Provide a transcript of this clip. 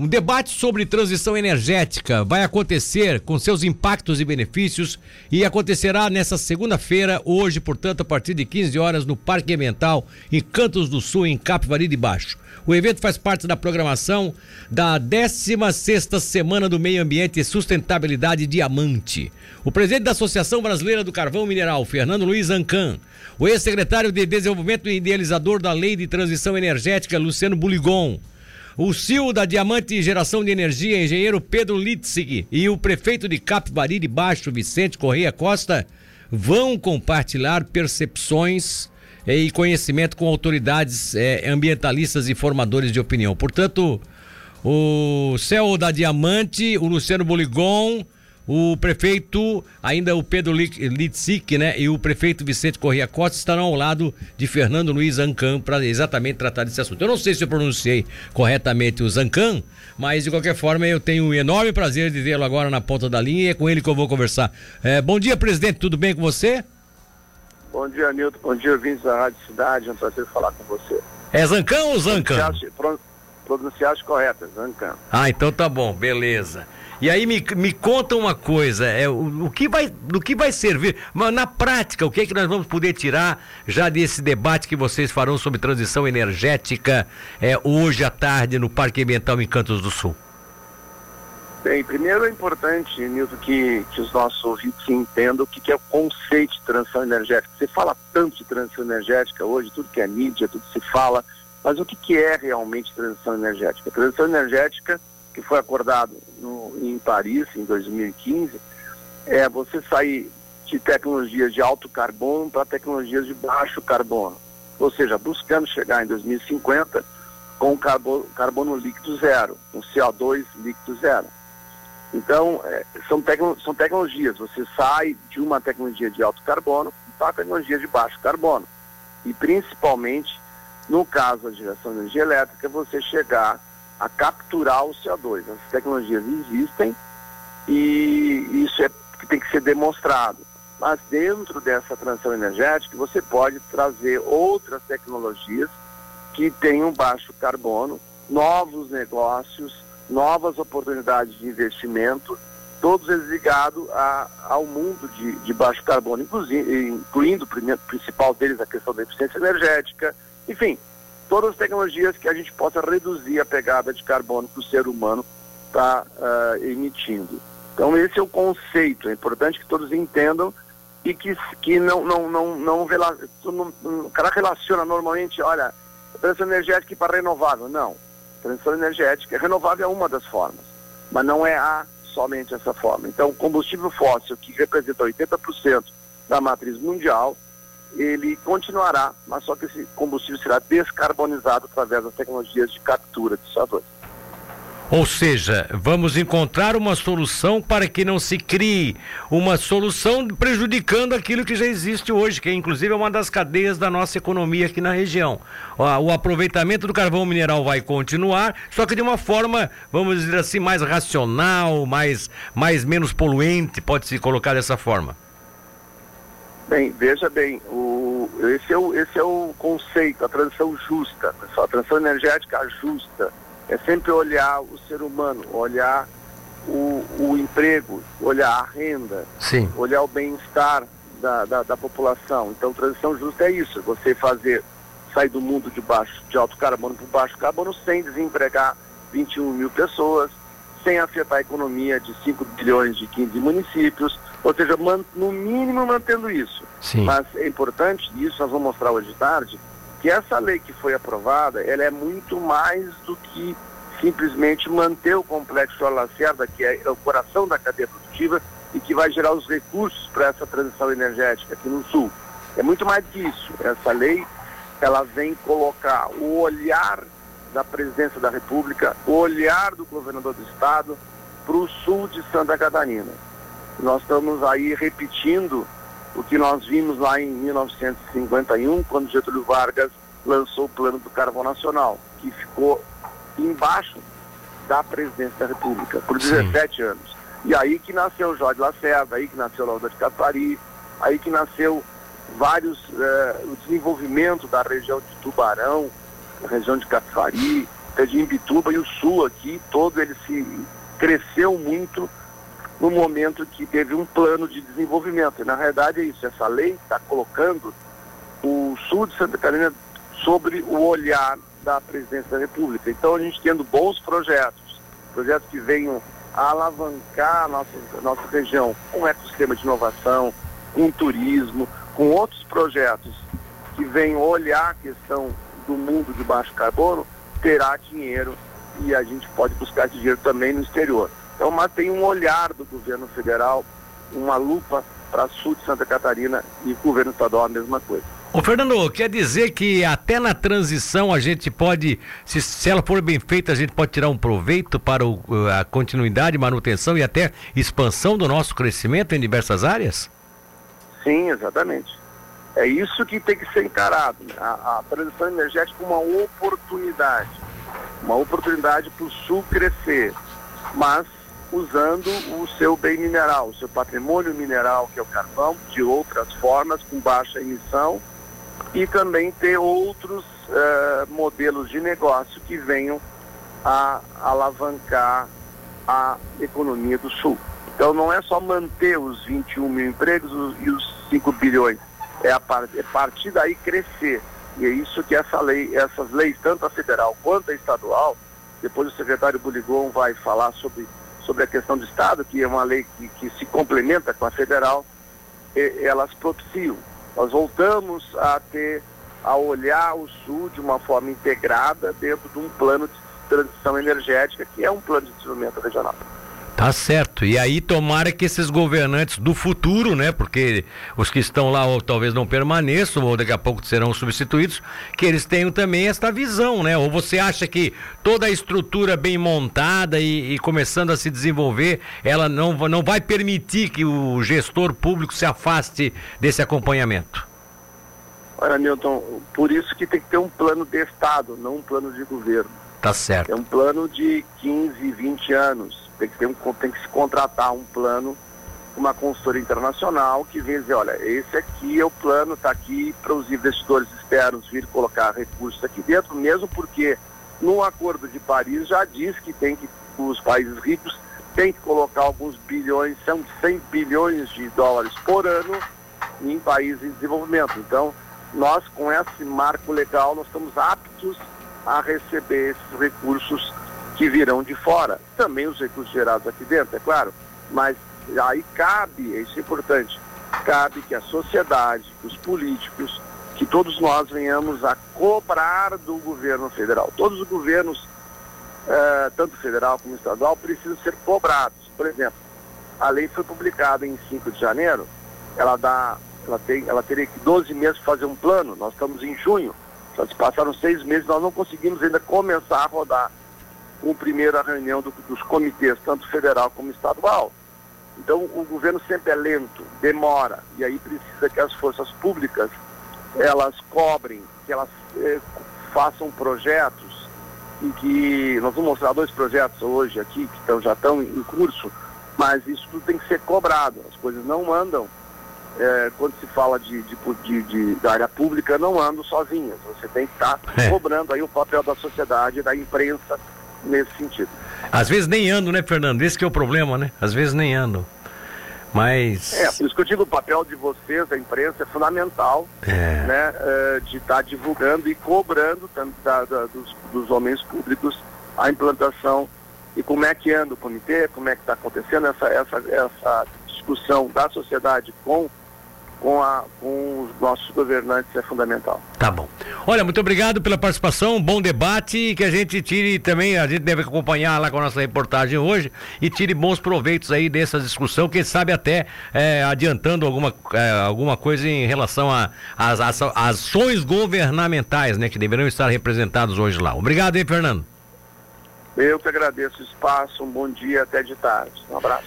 Um debate sobre transição energética vai acontecer com seus impactos e benefícios e acontecerá nessa segunda-feira, hoje, portanto, a partir de 15 horas, no Parque Ambiental, em Cantos do Sul, em Capivari de Baixo. O evento faz parte da programação da 16ª Semana do Meio Ambiente e Sustentabilidade Diamante. O presidente da Associação Brasileira do Carvão Mineral, Fernando Luiz Ancan, o ex-secretário de Desenvolvimento e idealizador da Lei de Transição Energética, Luciano Buligon, o CEO da Diamante Geração de Energia, engenheiro Pedro Litzig, e o prefeito de Capivari de Baixo, Vicente Correia Costa, vão compartilhar percepções eh, e conhecimento com autoridades eh, ambientalistas e formadores de opinião. Portanto, o CEO da Diamante, o Luciano Boligon, o prefeito, ainda o Pedro Litzik, né? E o prefeito Vicente Corrêa Costa estarão ao lado de Fernando Luiz Ancan para exatamente tratar desse assunto. Eu não sei se eu pronunciei corretamente o Zancan, mas de qualquer forma eu tenho um enorme prazer de vê-lo agora na ponta da linha e é com ele que eu vou conversar. É, bom dia, presidente, tudo bem com você? Bom dia, Nilton. Bom dia, ouvintes da Rádio Cidade. É um prazer falar com você. É Zancan ou Zancan? Pronunciaste correto, Zancan. Ah, então tá bom, beleza. E aí me, me conta uma coisa, é, o, o, que vai, do que vai servir, mas na prática, o que é que nós vamos poder tirar já desse debate que vocês farão sobre transição energética é, hoje à tarde no Parque Ambiental em Cantos do Sul? Bem, primeiro é importante, Nilton, que, que os nossos ouvintes entendam o que, que é o conceito de transição energética. Você fala tanto de transição energética hoje, tudo que é mídia, tudo se fala, mas o que, que é realmente transição energética? Transição energética que foi acordado no, em Paris em 2015 é você sair de tecnologias de alto carbono para tecnologias de baixo carbono. Ou seja, buscando chegar em 2050 com carbono, carbono líquido zero, um CO2 líquido zero. Então, é, são, tecno, são tecnologias. Você sai de uma tecnologia de alto carbono para tecnologia de baixo carbono. E principalmente, no caso da geração de energia elétrica, você chegar a capturar o CO2. As tecnologias existem e isso é que tem que ser demonstrado. Mas dentro dessa transição energética, você pode trazer outras tecnologias que tenham baixo carbono, novos negócios, novas oportunidades de investimento, todos eles ligados a, ao mundo de, de baixo carbono, incluindo o principal deles a questão da eficiência energética, enfim, todas as tecnologias que a gente possa reduzir a pegada de carbono que o ser humano está uh, ah, emitindo. Então esse é o conceito, é importante que todos entendam e que, que não, não, não, não, não, não o cara relaciona normalmente, olha, transição energética para renovável. Não, transição energética, renovável é uma das formas, mas não é a somente essa forma. Então combustível fóssil, que representa 80% da matriz mundial, ele continuará, mas só que esse combustível será descarbonizado através das tecnologias de captura de CO2. Ou seja, vamos encontrar uma solução para que não se crie uma solução prejudicando aquilo que já existe hoje, que é inclusive uma das cadeias da nossa economia aqui na região. O aproveitamento do carvão mineral vai continuar, só que de uma forma, vamos dizer assim, mais racional, mais, mais menos poluente, pode-se colocar dessa forma. Bem, veja bem, o, esse, é o, esse é o conceito, a transição justa, pessoal, a transição energética justa. É sempre olhar o ser humano, olhar o, o emprego, olhar a renda, Sim. olhar o bem-estar da, da, da, população. Então, transição justa é isso, você fazer, sair do mundo de baixo, de alto carbono para baixo carbono sem desempregar 21 mil pessoas, sem afetar a economia de 5 bilhões de 15 municípios, ou seja, no mínimo mantendo isso. Sim. Mas é importante, e isso nós vamos mostrar hoje de tarde, que essa lei que foi aprovada, ela é muito mais do que simplesmente manter o complexo Lacerda, que é o coração da cadeia produtiva e que vai gerar os recursos para essa transição energética aqui no Sul. É muito mais que isso. Essa lei, ela vem colocar o olhar da presidência da República, o olhar do governador do Estado para o sul de Santa Catarina. Nós estamos aí repetindo o que nós vimos lá em 1951, quando Getúlio Vargas lançou o Plano do Carvão Nacional, que ficou embaixo da presidência da República por 17 Sim. anos. E aí que nasceu Jorge Lacerda, aí que nasceu Laura de Capari, aí que nasceu vários, eh, o desenvolvimento da região de Tubarão, a região de Capari, de Imbituba e o sul aqui, todo ele se cresceu muito no momento que teve um plano de desenvolvimento. E na realidade é isso, essa lei está colocando o sul de Santa Catarina sobre o olhar da presidência da República. Então a gente tendo bons projetos, projetos que venham a alavancar a nossa, a nossa região com ecossistema de inovação, com turismo, com outros projetos que venham olhar a questão do mundo de baixo carbono, terá dinheiro e a gente pode buscar esse dinheiro também no exterior. Então, mas tem um olhar do governo federal, uma lupa para sul de Santa Catarina e governo estadual a mesma coisa. Ô Fernando, quer dizer que até na transição a gente pode, se, se ela for bem feita, a gente pode tirar um proveito para o, a continuidade, manutenção e até expansão do nosso crescimento em diversas áreas? Sim, exatamente. É isso que tem que ser encarado. Né? A, a transição energética é uma oportunidade. Uma oportunidade para o Sul crescer, mas usando o seu bem mineral, o seu patrimônio mineral, que é o carvão, de outras formas, com baixa emissão, e também ter outros uh, modelos de negócio que venham a alavancar a economia do Sul. Então não é só manter os 21 mil empregos e os 5 bilhões, é a é partir daí crescer. E é isso que essa lei, essas leis, tanto a federal quanto a estadual, depois o secretário Buligon vai falar sobre, sobre a questão do Estado, que é uma lei que, que se complementa com a federal, e, elas propiciam nós voltamos a ter, a olhar o Sul de uma forma integrada dentro de um plano de transição energética, que é um plano de desenvolvimento regional. Tá certo. E aí tomara que esses governantes do futuro, né, porque os que estão lá ou talvez não permaneçam ou daqui a pouco serão substituídos, que eles tenham também esta visão, né? Ou você acha que toda a estrutura bem montada e, e começando a se desenvolver, ela não, não vai permitir que o gestor público se afaste desse acompanhamento? Olha, Milton, por isso que tem que ter um plano de Estado, não um plano de governo. Tá certo. É um plano de 15, 20 anos tem que, ter um, tem que se contratar um plano, uma consultoria internacional que venha dizer, olha, esse aqui é o plano, está aqui para os investidores externos vir colocar recursos aqui dentro, mesmo porque no Acordo de Paris já diz que tem que os países ricos têm que colocar alguns bilhões, são 100 bilhões de dólares por ano em países em desenvolvimento. Então, nós com esse marco legal, nós estamos aptos a receber esses recursos que virão de fora. Também os recursos gerados aqui dentro, é claro, mas aí cabe, isso é importante, cabe que a sociedade, que os políticos, que todos nós venhamos a cobrar do governo federal. Todos os governos, eh, tanto federal como estadual, precisam ser cobrados. Por exemplo, a lei foi publicada em 5 de janeiro, ela dá, ela tem, ela teria que 12 meses fazer um plano, nós estamos em junho, já se passaram seis meses, nós não conseguimos ainda começar a rodar com a primeira reunião do, dos comitês, tanto federal como estadual. Então o governo sempre é lento, demora, e aí precisa que as forças públicas elas cobrem, que elas eh, façam projetos em que nós vamos mostrar dois projetos hoje aqui que tão, já estão em curso, mas isso tudo tem que ser cobrado. As coisas não andam eh, quando se fala de, de, de, de, da área pública, não andam sozinhas. Você tem que estar tá é. cobrando aí o papel da sociedade, da imprensa, nesse sentido. Às vezes nem ando, né, Fernando? Esse que é o problema, né? Às vezes nem ando. Mas. É, por isso que eu digo, o papel de vocês, da imprensa, é fundamental, é. né? Uh, de estar tá divulgando e cobrando da, da, dos, dos homens públicos a implantação e como é que anda o comitê, como é que está acontecendo essa, essa, essa discussão da sociedade com com, a, com os nossos governantes é fundamental. Tá bom. Olha, muito obrigado pela participação, bom debate, que a gente tire também, a gente deve acompanhar lá com a nossa reportagem hoje e tire bons proveitos aí dessa discussão, quem sabe até é, adiantando alguma, é, alguma coisa em relação às ações governamentais, né, que deverão estar representados hoje lá. Obrigado aí, Fernando. Eu que agradeço o espaço, um bom dia até de tarde. Um abraço.